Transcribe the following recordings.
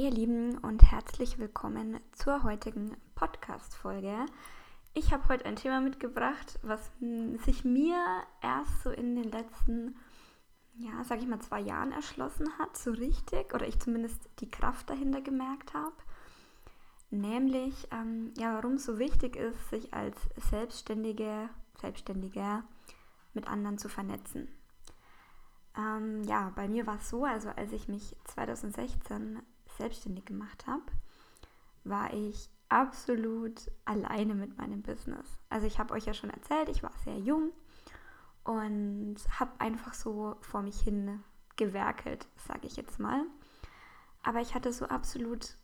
Hey ihr Lieben und herzlich willkommen zur heutigen Podcast-Folge. Ich habe heute ein Thema mitgebracht, was sich mir erst so in den letzten, ja, sag ich mal, zwei Jahren erschlossen hat, so richtig, oder ich zumindest die Kraft dahinter gemerkt habe. Nämlich, ähm, ja, warum es so wichtig ist, sich als Selbstständige, Selbstständiger mit anderen zu vernetzen. Ähm, ja, bei mir war es so, also als ich mich 2016 selbstständig gemacht habe, war ich absolut alleine mit meinem Business. Also ich habe euch ja schon erzählt, ich war sehr jung und habe einfach so vor mich hin gewerkelt, sage ich jetzt mal. Aber ich hatte so absolut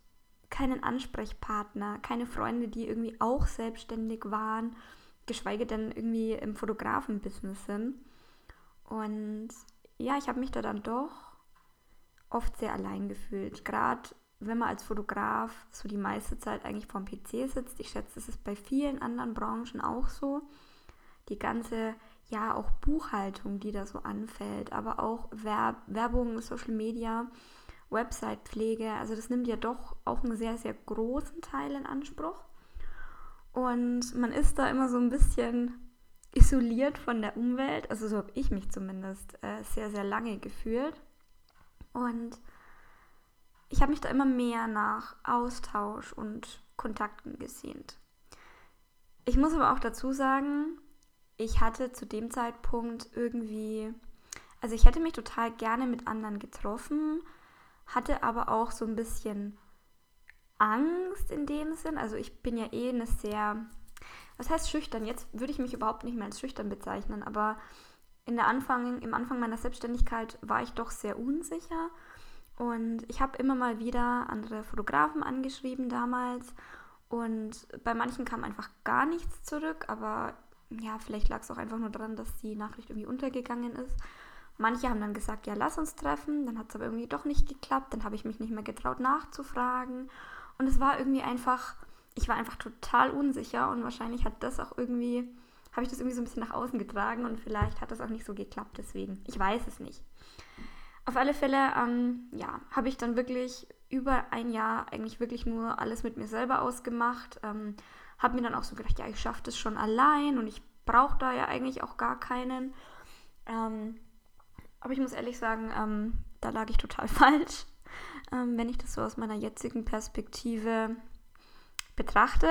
keinen Ansprechpartner, keine Freunde, die irgendwie auch selbstständig waren, geschweige denn irgendwie im Fotografenbusiness sind. Und ja, ich habe mich da dann doch oft sehr allein gefühlt. Gerade wenn man als Fotograf so die meiste Zeit eigentlich vorm PC sitzt. Ich schätze, das ist bei vielen anderen Branchen auch so. Die ganze, ja, auch Buchhaltung, die da so anfällt, aber auch Werb Werbung, Social Media, Website-Pflege. Also das nimmt ja doch auch einen sehr, sehr großen Teil in Anspruch. Und man ist da immer so ein bisschen isoliert von der Umwelt. Also so habe ich mich zumindest äh, sehr, sehr lange gefühlt. Und ich habe mich da immer mehr nach Austausch und Kontakten gesehnt. Ich muss aber auch dazu sagen, ich hatte zu dem Zeitpunkt irgendwie, also ich hätte mich total gerne mit anderen getroffen, hatte aber auch so ein bisschen Angst in dem Sinn. Also ich bin ja eh eine sehr, was heißt schüchtern? Jetzt würde ich mich überhaupt nicht mehr als schüchtern bezeichnen, aber in der Anfang, im Anfang meiner Selbstständigkeit war ich doch sehr unsicher. Und ich habe immer mal wieder andere Fotografen angeschrieben damals. Und bei manchen kam einfach gar nichts zurück, aber ja, vielleicht lag es auch einfach nur daran, dass die Nachricht irgendwie untergegangen ist. Manche haben dann gesagt, ja, lass uns treffen, dann hat es aber irgendwie doch nicht geklappt, dann habe ich mich nicht mehr getraut nachzufragen. Und es war irgendwie einfach, ich war einfach total unsicher. Und wahrscheinlich hat das auch irgendwie habe ich das irgendwie so ein bisschen nach außen getragen und vielleicht hat das auch nicht so geklappt deswegen. Ich weiß es nicht. Auf alle Fälle, ähm, ja, habe ich dann wirklich über ein Jahr eigentlich wirklich nur alles mit mir selber ausgemacht. Ähm, habe mir dann auch so gedacht, ja, ich schaffe das schon allein und ich brauche da ja eigentlich auch gar keinen. Ähm, aber ich muss ehrlich sagen, ähm, da lag ich total falsch, ähm, wenn ich das so aus meiner jetzigen Perspektive betrachte.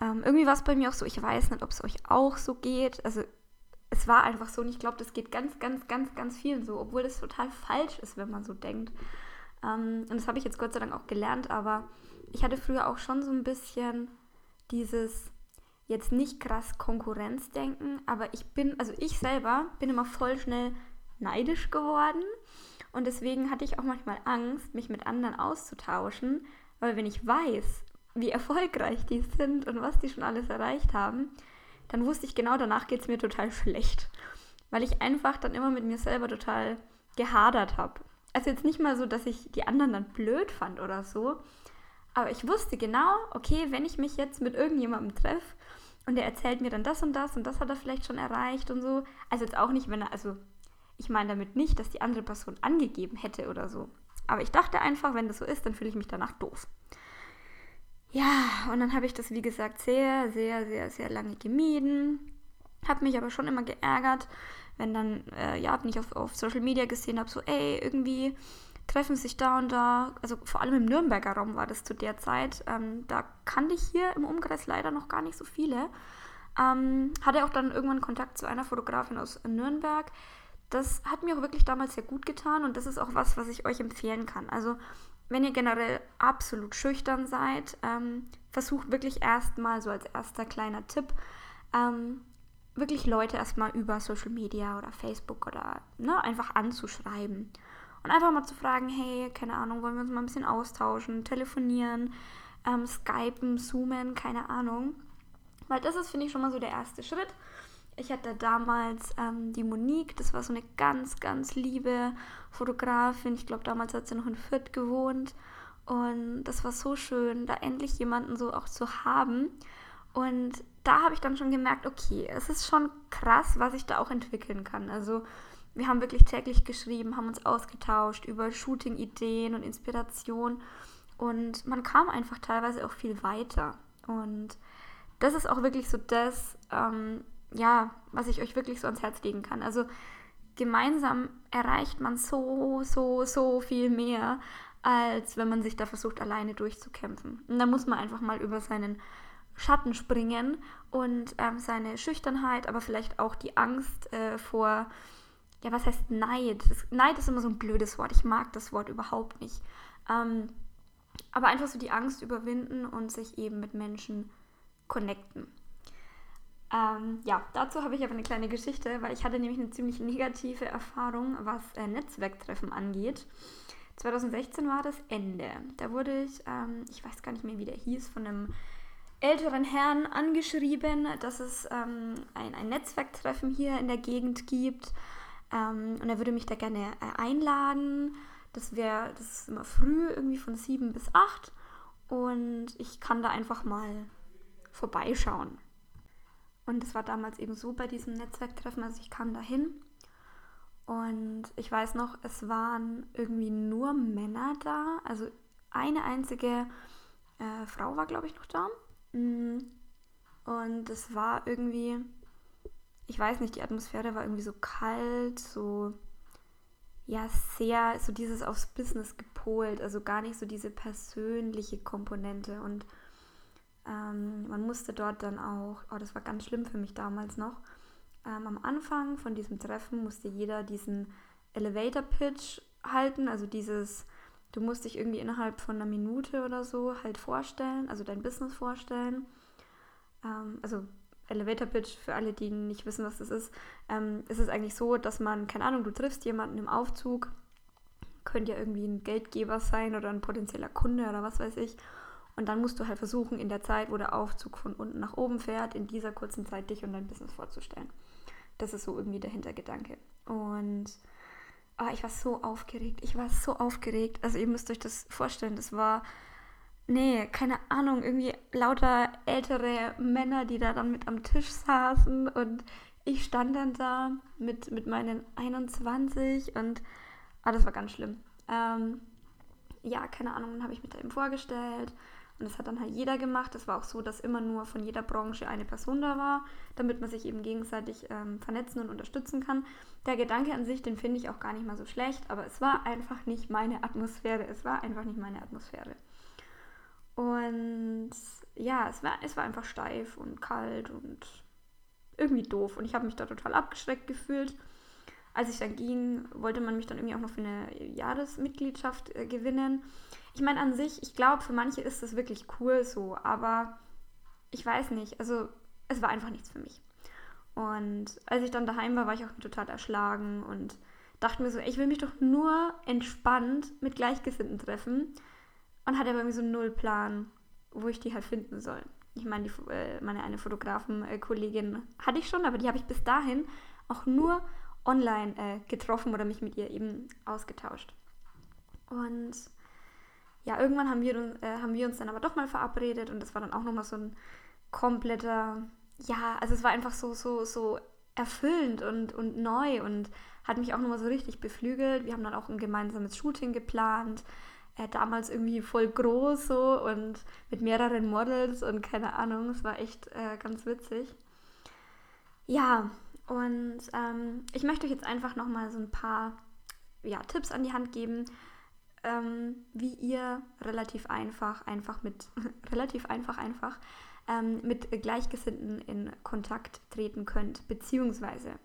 Ähm, irgendwie war es bei mir auch so, ich weiß nicht, ob es euch auch so geht. Also es war einfach so und ich glaube, das geht ganz, ganz, ganz, ganz vielen so, obwohl das total falsch ist, wenn man so denkt. Ähm, und das habe ich jetzt Gott sei Dank auch gelernt, aber ich hatte früher auch schon so ein bisschen dieses jetzt nicht krass Konkurrenzdenken, aber ich bin, also ich selber bin immer voll schnell neidisch geworden und deswegen hatte ich auch manchmal Angst, mich mit anderen auszutauschen, weil wenn ich weiß, wie erfolgreich die sind und was die schon alles erreicht haben, dann wusste ich genau, danach geht es mir total schlecht. Weil ich einfach dann immer mit mir selber total gehadert habe. Also jetzt nicht mal so, dass ich die anderen dann blöd fand oder so, aber ich wusste genau, okay, wenn ich mich jetzt mit irgendjemandem treffe und der erzählt mir dann das und das und das hat er vielleicht schon erreicht und so, also jetzt auch nicht, wenn er, also ich meine damit nicht, dass die andere Person angegeben hätte oder so. Aber ich dachte einfach, wenn das so ist, dann fühle ich mich danach doof. Ja, und dann habe ich das, wie gesagt, sehr, sehr, sehr, sehr lange gemieden. Habe mich aber schon immer geärgert, wenn dann, äh, ja, wenn ich auf, auf Social Media gesehen habe, so, ey, irgendwie treffen sich da und da, also vor allem im Nürnberger Raum war das zu der Zeit. Ähm, da kannte ich hier im Umkreis leider noch gar nicht so viele. Ähm, hatte auch dann irgendwann Kontakt zu einer Fotografin aus Nürnberg. Das hat mir auch wirklich damals sehr gut getan und das ist auch was, was ich euch empfehlen kann. Also wenn ihr generell absolut schüchtern seid, ähm, versucht wirklich erstmal so als erster kleiner Tipp, ähm, wirklich Leute erstmal über Social Media oder Facebook oder ne, einfach anzuschreiben. Und einfach mal zu fragen, hey, keine Ahnung, wollen wir uns mal ein bisschen austauschen, telefonieren, ähm, skypen, zoomen, keine Ahnung. Weil das ist, finde ich, schon mal so der erste Schritt. Ich hatte damals ähm, die Monique, das war so eine ganz, ganz liebe Fotografin. Ich glaube, damals hat sie noch in Fürth gewohnt. Und das war so schön, da endlich jemanden so auch zu haben. Und da habe ich dann schon gemerkt, okay, es ist schon krass, was ich da auch entwickeln kann. Also wir haben wirklich täglich geschrieben, haben uns ausgetauscht über Shooting-Ideen und Inspiration. Und man kam einfach teilweise auch viel weiter. Und das ist auch wirklich so das, ähm, ja, was ich euch wirklich so ans Herz legen kann. Also gemeinsam erreicht man so, so, so viel mehr, als wenn man sich da versucht, alleine durchzukämpfen. Und da muss man einfach mal über seinen Schatten springen und ähm, seine Schüchternheit, aber vielleicht auch die Angst äh, vor, ja, was heißt Neid? Das, Neid ist immer so ein blödes Wort. Ich mag das Wort überhaupt nicht. Ähm, aber einfach so die Angst überwinden und sich eben mit Menschen connecten. Ähm, ja, dazu habe ich aber eine kleine Geschichte, weil ich hatte nämlich eine ziemlich negative Erfahrung, was äh, Netzwerktreffen angeht. 2016 war das Ende. Da wurde ich, ähm, ich weiß gar nicht mehr, wie der hieß, von einem älteren Herrn angeschrieben, dass es ähm, ein, ein Netzwerktreffen hier in der Gegend gibt. Ähm, und er würde mich da gerne äh, einladen. Das wäre, das ist immer früh, irgendwie von sieben bis acht. Und ich kann da einfach mal vorbeischauen. Und es war damals eben so bei diesem Netzwerktreffen, also ich kam da hin und ich weiß noch, es waren irgendwie nur Männer da, also eine einzige äh, Frau war, glaube ich, noch da. Mm. Und es war irgendwie, ich weiß nicht, die Atmosphäre war irgendwie so kalt, so, ja, sehr, so dieses aufs Business gepolt, also gar nicht so diese persönliche Komponente. Und ähm, man musste dort dann auch, oh, das war ganz schlimm für mich damals noch, ähm, am Anfang von diesem Treffen musste jeder diesen Elevator Pitch halten, also dieses, du musst dich irgendwie innerhalb von einer Minute oder so halt vorstellen, also dein Business vorstellen. Ähm, also Elevator Pitch, für alle, die nicht wissen, was das ist, ähm, ist es eigentlich so, dass man, keine Ahnung, du triffst jemanden im Aufzug, könnte ja irgendwie ein Geldgeber sein oder ein potenzieller Kunde oder was weiß ich. Und dann musst du halt versuchen, in der Zeit, wo der Aufzug von unten nach oben fährt, in dieser kurzen Zeit dich und dein Business vorzustellen. Das ist so irgendwie der Hintergedanke. Und oh, ich war so aufgeregt. Ich war so aufgeregt. Also ihr müsst euch das vorstellen. Das war, nee, keine Ahnung, irgendwie lauter ältere Männer, die da dann mit am Tisch saßen. Und ich stand dann da mit, mit meinen 21 und ah, das war ganz schlimm. Ähm, ja, keine Ahnung, dann habe ich mich da eben vorgestellt und das hat dann halt jeder gemacht. Es war auch so, dass immer nur von jeder Branche eine Person da war, damit man sich eben gegenseitig ähm, vernetzen und unterstützen kann. Der Gedanke an sich, den finde ich auch gar nicht mal so schlecht, aber es war einfach nicht meine Atmosphäre. Es war einfach nicht meine Atmosphäre. Und ja, es war, es war einfach steif und kalt und irgendwie doof. Und ich habe mich da total abgeschreckt gefühlt. Als ich dann ging, wollte man mich dann irgendwie auch noch für eine Jahresmitgliedschaft äh, gewinnen. Ich meine, an sich, ich glaube, für manche ist das wirklich cool so, aber ich weiß nicht. Also, es war einfach nichts für mich. Und als ich dann daheim war, war ich auch total erschlagen und dachte mir so, ich will mich doch nur entspannt mit Gleichgesinnten treffen und hatte aber irgendwie so einen Nullplan, wo ich die halt finden soll. Ich meine, die, äh, meine eine Fotografen-Kollegin hatte ich schon, aber die habe ich bis dahin auch nur online äh, getroffen oder mich mit ihr eben ausgetauscht. Und ja, irgendwann haben wir, äh, haben wir uns dann aber doch mal verabredet und das war dann auch nochmal so ein kompletter, ja, also es war einfach so, so, so erfüllend und, und neu und hat mich auch nochmal so richtig beflügelt. Wir haben dann auch ein gemeinsames Shooting geplant, äh, damals irgendwie voll groß so und mit mehreren Models und keine Ahnung, es war echt äh, ganz witzig. Ja, und ähm, ich möchte euch jetzt einfach nochmal so ein paar ja, Tipps an die Hand geben, ähm, wie ihr relativ einfach, einfach mit, relativ einfach, einfach ähm, mit Gleichgesinnten in Kontakt treten könnt, beziehungsweise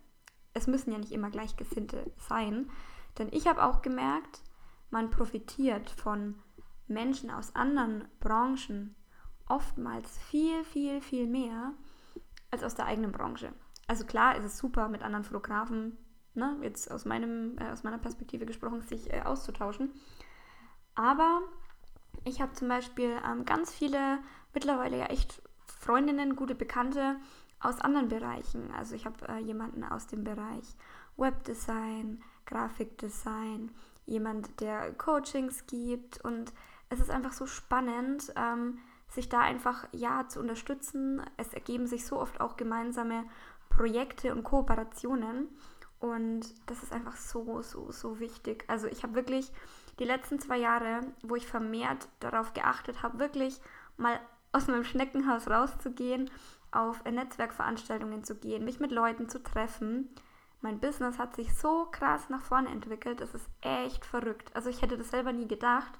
es müssen ja nicht immer Gleichgesinnte sein, denn ich habe auch gemerkt, man profitiert von Menschen aus anderen Branchen oftmals viel, viel, viel mehr als aus der eigenen Branche. Also klar ist es super, mit anderen Fotografen, ne, jetzt aus, meinem, äh, aus meiner Perspektive gesprochen, sich äh, auszutauschen. Aber ich habe zum Beispiel ähm, ganz viele mittlerweile ja echt Freundinnen, gute Bekannte aus anderen Bereichen. Also ich habe äh, jemanden aus dem Bereich Webdesign, Grafikdesign, jemand, der Coachings gibt und es ist einfach so spannend, ähm, sich da einfach ja zu unterstützen. Es ergeben sich so oft auch gemeinsame Projekte und Kooperationen Und das ist einfach so, so, so wichtig. Also ich habe wirklich die letzten zwei Jahre, wo ich vermehrt darauf geachtet habe, wirklich mal aus meinem Schneckenhaus rauszugehen, auf Netzwerkveranstaltungen zu gehen, mich mit Leuten zu treffen. Mein Business hat sich so krass nach vorne entwickelt, es ist echt verrückt. Also ich hätte das selber nie gedacht,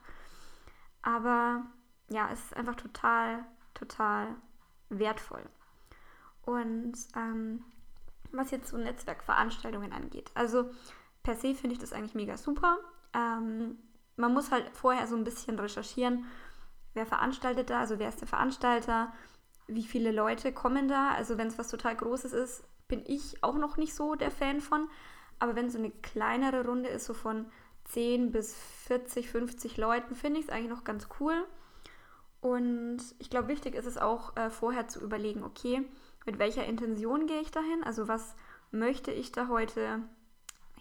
aber ja, es ist einfach total, total wertvoll. Und ähm, was jetzt so Netzwerkveranstaltungen angeht, also per se finde ich das eigentlich mega super. Ähm, man muss halt vorher so ein bisschen recherchieren, wer veranstaltet da, also wer ist der Veranstalter, wie viele Leute kommen da. Also wenn es was total Großes ist, bin ich auch noch nicht so der Fan von. Aber wenn so eine kleinere Runde ist, so von 10 bis 40, 50 Leuten, finde ich es eigentlich noch ganz cool. Und ich glaube, wichtig ist es auch äh, vorher zu überlegen, okay, mit welcher Intention gehe ich dahin? Also was möchte ich da heute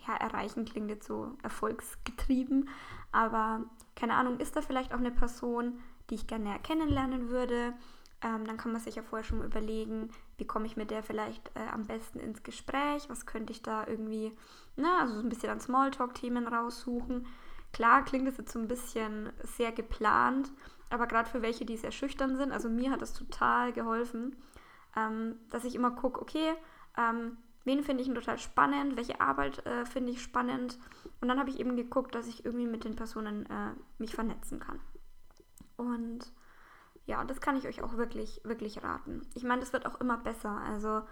ja, erreichen? Klingt jetzt so erfolgsgetrieben, aber keine Ahnung, ist da vielleicht auch eine Person, die ich gerne kennenlernen würde? Ähm, dann kann man sich ja vorher schon überlegen, wie komme ich mit der vielleicht äh, am besten ins Gespräch? Was könnte ich da irgendwie, na, also so ein bisschen an Smalltalk-Themen raussuchen? Klar klingt das jetzt so ein bisschen sehr geplant, aber gerade für welche, die sehr schüchtern sind, also mir hat das total geholfen, ähm, dass ich immer gucke, okay, ähm, wen finde ich total spannend, welche Arbeit äh, finde ich spannend. Und dann habe ich eben geguckt, dass ich irgendwie mit den Personen äh, mich vernetzen kann. Und ja, das kann ich euch auch wirklich, wirklich raten. Ich meine, das wird auch immer besser. Also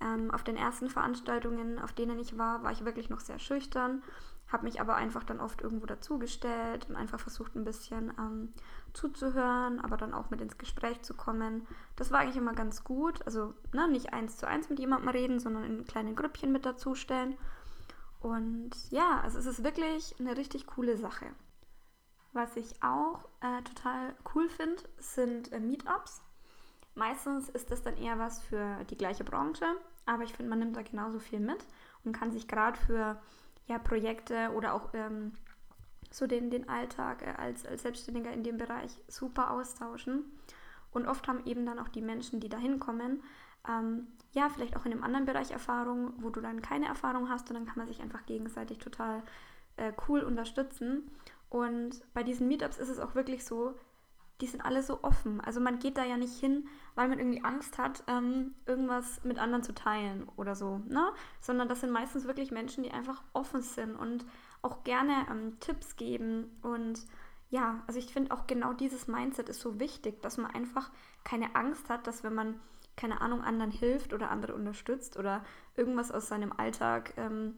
ähm, auf den ersten Veranstaltungen, auf denen ich war, war ich wirklich noch sehr schüchtern, habe mich aber einfach dann oft irgendwo dazugestellt und einfach versucht ein bisschen ähm, zuzuhören, aber dann auch mit ins Gespräch zu kommen. Das war eigentlich immer ganz gut. Also ne, nicht eins zu eins mit jemandem reden, sondern in kleinen Grüppchen mit dazustellen. Und ja, also es ist wirklich eine richtig coole Sache. Was ich auch äh, total cool finde, sind äh, Meetups. Meistens ist das dann eher was für die gleiche Branche, aber ich finde, man nimmt da genauso viel mit und kann sich gerade für ja, Projekte oder auch ähm, so den, den Alltag äh, als, als Selbstständiger in dem Bereich super austauschen. Und oft haben eben dann auch die Menschen, die da hinkommen, ähm, ja, vielleicht auch in einem anderen Bereich Erfahrung, wo du dann keine Erfahrung hast und dann kann man sich einfach gegenseitig total äh, cool unterstützen. Und bei diesen Meetups ist es auch wirklich so, die sind alle so offen. Also man geht da ja nicht hin, weil man irgendwie Angst hat, ähm, irgendwas mit anderen zu teilen oder so, ne? Sondern das sind meistens wirklich Menschen, die einfach offen sind und auch gerne ähm, Tipps geben. Und ja, also ich finde auch genau dieses Mindset ist so wichtig, dass man einfach keine Angst hat, dass wenn man, keine Ahnung, anderen hilft oder andere unterstützt oder irgendwas aus seinem Alltag ähm,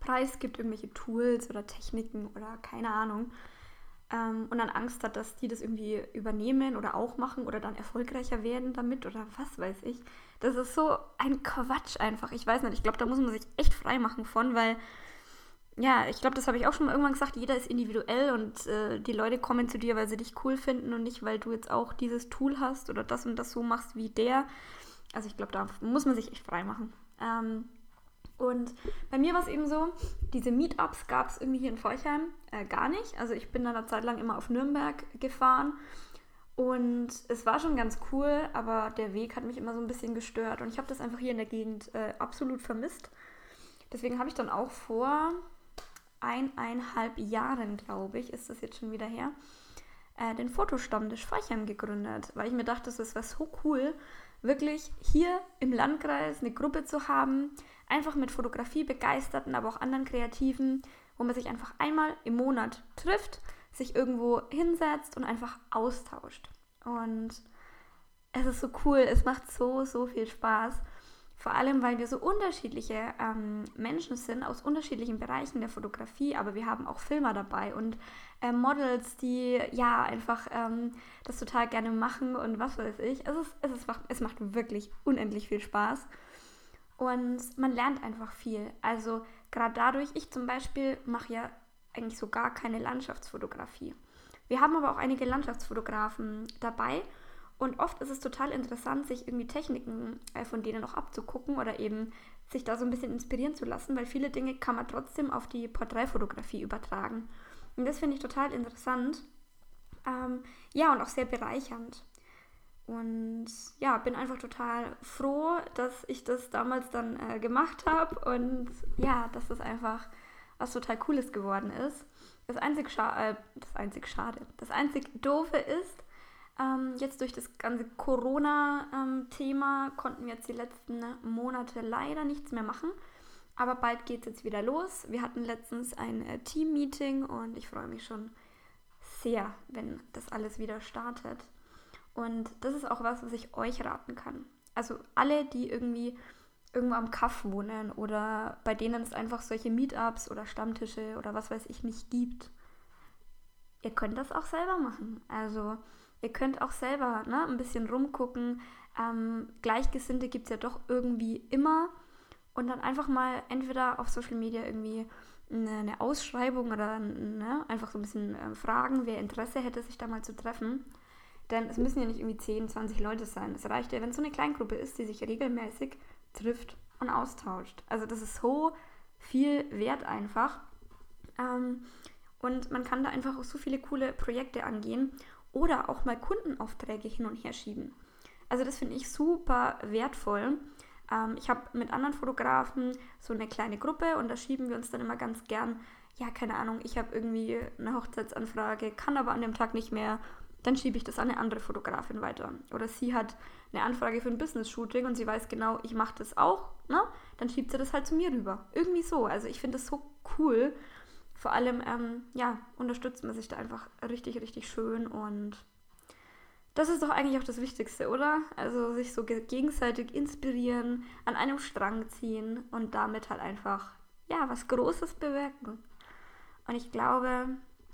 preisgibt, irgendwelche Tools oder Techniken oder keine Ahnung, ähm, und dann Angst hat, dass die das irgendwie übernehmen oder auch machen oder dann erfolgreicher werden damit oder was weiß ich. Das ist so ein Quatsch einfach. Ich weiß nicht, ich glaube, da muss man sich echt frei machen von, weil ja, ich glaube, das habe ich auch schon mal irgendwann gesagt, jeder ist individuell und äh, die Leute kommen zu dir, weil sie dich cool finden und nicht, weil du jetzt auch dieses Tool hast oder das und das so machst wie der. Also ich glaube, da muss man sich echt frei machen. Ähm, und bei mir war es eben so, diese Meetups gab es irgendwie hier in Forchheim äh, gar nicht. Also ich bin dann eine Zeit lang immer auf Nürnberg gefahren und es war schon ganz cool, aber der Weg hat mich immer so ein bisschen gestört und ich habe das einfach hier in der Gegend äh, absolut vermisst. Deswegen habe ich dann auch vor eineinhalb Jahren, glaube ich, ist das jetzt schon wieder her, äh, den Fotostammtisch Forchheim gegründet, weil ich mir dachte, das wäre so cool, wirklich hier im Landkreis eine Gruppe zu haben, einfach mit Fotografie begeisterten, aber auch anderen Kreativen, wo man sich einfach einmal im Monat trifft, sich irgendwo hinsetzt und einfach austauscht. Und es ist so cool, es macht so, so viel Spaß. Vor allem, weil wir so unterschiedliche ähm, Menschen sind aus unterschiedlichen Bereichen der Fotografie, aber wir haben auch Filmer dabei und äh, Models, die ja einfach ähm, das total gerne machen und was weiß ich. Es, ist, es, ist, es macht wirklich unendlich viel Spaß und man lernt einfach viel. Also gerade dadurch, ich zum Beispiel mache ja eigentlich so gar keine Landschaftsfotografie. Wir haben aber auch einige Landschaftsfotografen dabei und oft ist es total interessant, sich irgendwie Techniken äh, von denen auch abzugucken oder eben sich da so ein bisschen inspirieren zu lassen, weil viele Dinge kann man trotzdem auf die Porträtfotografie übertragen. Und das finde ich total interessant. Ähm, ja, und auch sehr bereichernd. Und ja, bin einfach total froh, dass ich das damals dann äh, gemacht habe und ja, dass das einfach was total Cooles geworden ist. Das einzig, Scha äh, das einzig Schade, das einzig Doofe ist, ähm, jetzt durch das ganze Corona-Thema ähm, konnten wir jetzt die letzten Monate leider nichts mehr machen. Aber bald geht es jetzt wieder los. Wir hatten letztens ein äh, Team-Meeting und ich freue mich schon sehr, wenn das alles wieder startet. Und das ist auch was, was ich euch raten kann. Also alle, die irgendwie irgendwo am Kaff wohnen oder bei denen es einfach solche Meetups oder Stammtische oder was weiß ich nicht gibt. Ihr könnt das auch selber machen. Also ihr könnt auch selber ne, ein bisschen rumgucken. Ähm, Gleichgesinnte gibt es ja doch irgendwie immer. Und dann einfach mal entweder auf Social Media irgendwie eine, eine Ausschreibung oder ne, einfach so ein bisschen äh, fragen, wer Interesse hätte, sich da mal zu treffen. Denn es müssen ja nicht irgendwie 10, 20 Leute sein. Es reicht ja, wenn es so eine Kleingruppe ist, die sich regelmäßig trifft und austauscht. Also das ist so viel wert einfach. Ähm, und man kann da einfach auch so viele coole Projekte angehen oder auch mal Kundenaufträge hin und her schieben. Also das finde ich super wertvoll. Ähm, ich habe mit anderen Fotografen so eine kleine Gruppe und da schieben wir uns dann immer ganz gern, ja, keine Ahnung, ich habe irgendwie eine Hochzeitsanfrage, kann aber an dem Tag nicht mehr, dann schiebe ich das an eine andere Fotografin weiter. Oder sie hat eine Anfrage für ein Business-Shooting und sie weiß genau, ich mache das auch, ne? Dann schiebt sie das halt zu mir rüber. Irgendwie so. Also ich finde das so cool. Vor allem, ähm, ja, unterstützt man sich da einfach richtig, richtig schön und das ist doch eigentlich auch das Wichtigste, oder? Also sich so gegenseitig inspirieren, an einem Strang ziehen und damit halt einfach, ja, was Großes bewirken. Und ich glaube,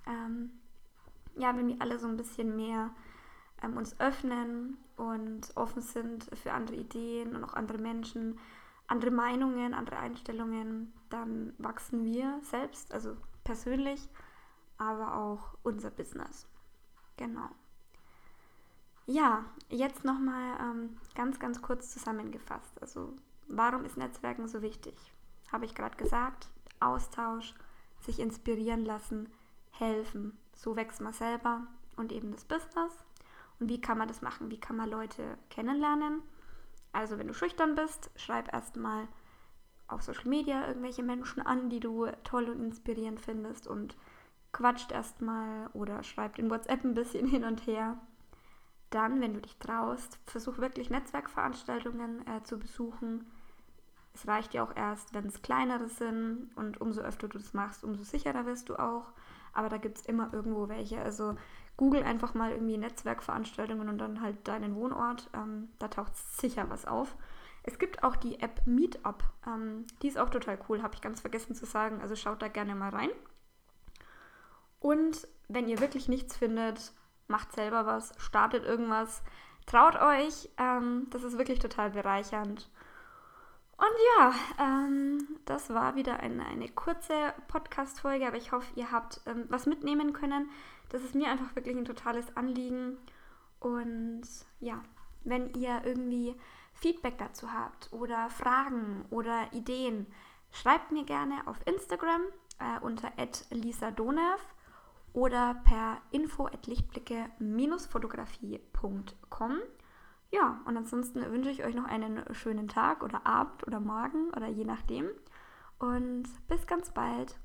ähm, ja, wenn wir alle so ein bisschen mehr ähm, uns öffnen und offen sind für andere Ideen und auch andere Menschen, andere Meinungen, andere Einstellungen, dann wachsen wir selbst, also persönlich, aber auch unser Business. Genau. Ja, jetzt nochmal ähm, ganz, ganz kurz zusammengefasst. Also, warum ist Netzwerken so wichtig? Habe ich gerade gesagt. Austausch, sich inspirieren lassen, helfen. So wächst man selber und eben das Business. Und wie kann man das machen? Wie kann man Leute kennenlernen? Also, wenn du schüchtern bist, schreib erstmal auf Social Media irgendwelche Menschen an, die du toll und inspirierend findest und quatscht erstmal oder schreibt in WhatsApp ein bisschen hin und her dann, wenn du dich traust, versuch wirklich Netzwerkveranstaltungen äh, zu besuchen. Es reicht ja auch erst, wenn es kleinere sind und umso öfter du das machst, umso sicherer wirst du auch. Aber da gibt es immer irgendwo welche. Also google einfach mal irgendwie Netzwerkveranstaltungen und dann halt deinen Wohnort. Ähm, da taucht sicher was auf. Es gibt auch die App Meetup. Ähm, die ist auch total cool, habe ich ganz vergessen zu sagen. Also schaut da gerne mal rein. Und wenn ihr wirklich nichts findet, macht selber was, startet irgendwas, traut euch. Ähm, das ist wirklich total bereichernd. Ähm, das war wieder eine, eine kurze Podcast-Folge, aber ich hoffe, ihr habt ähm, was mitnehmen können. Das ist mir einfach wirklich ein totales Anliegen. Und ja, wenn ihr irgendwie Feedback dazu habt oder Fragen oder Ideen, schreibt mir gerne auf Instagram äh, unter lisadonev oder per info at lichtblicke-fotografie.com. Ja, und ansonsten wünsche ich euch noch einen schönen Tag oder Abend oder Morgen oder je nachdem. Und bis ganz bald.